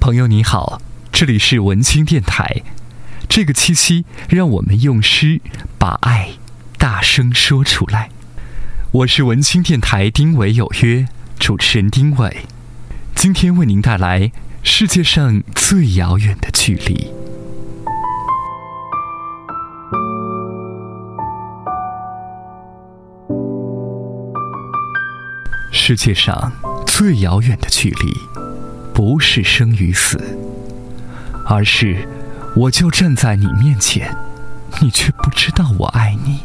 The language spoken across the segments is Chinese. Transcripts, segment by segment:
朋友你好，这里是文青电台。这个七夕，让我们用诗把爱大声说出来。我是文青电台丁伟有约主持人丁伟，今天为您带来世界上最遥远的距离。世界上最遥远的距离，不是生与死，而是我就站在你面前，你却不知道我爱你。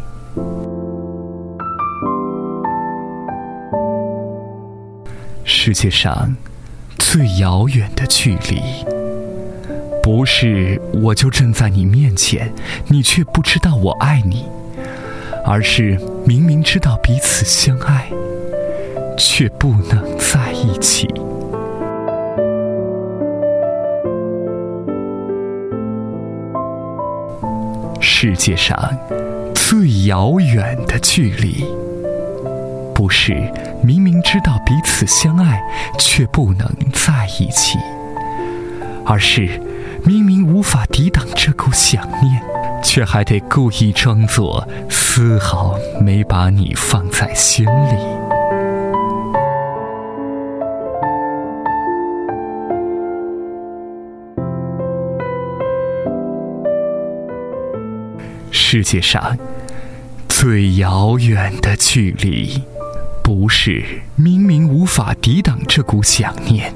世界上最遥远的距离，不是我就站在你面前，你却不知道我爱你，而是明明知道彼此相爱。却不能在一起。世界上最遥远的距离，不是明明知道彼此相爱却不能在一起，而是明明无法抵挡这股想念，却还得故意装作丝毫没把你放在心里。世界上最遥远的距离，不是明明无法抵挡这股想念，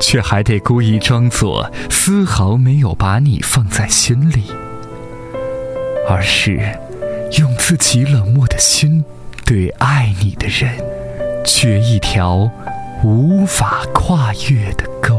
却还得故意装作丝毫没有把你放在心里，而是用自己冷漠的心对爱你的人，掘一条无法跨越的沟。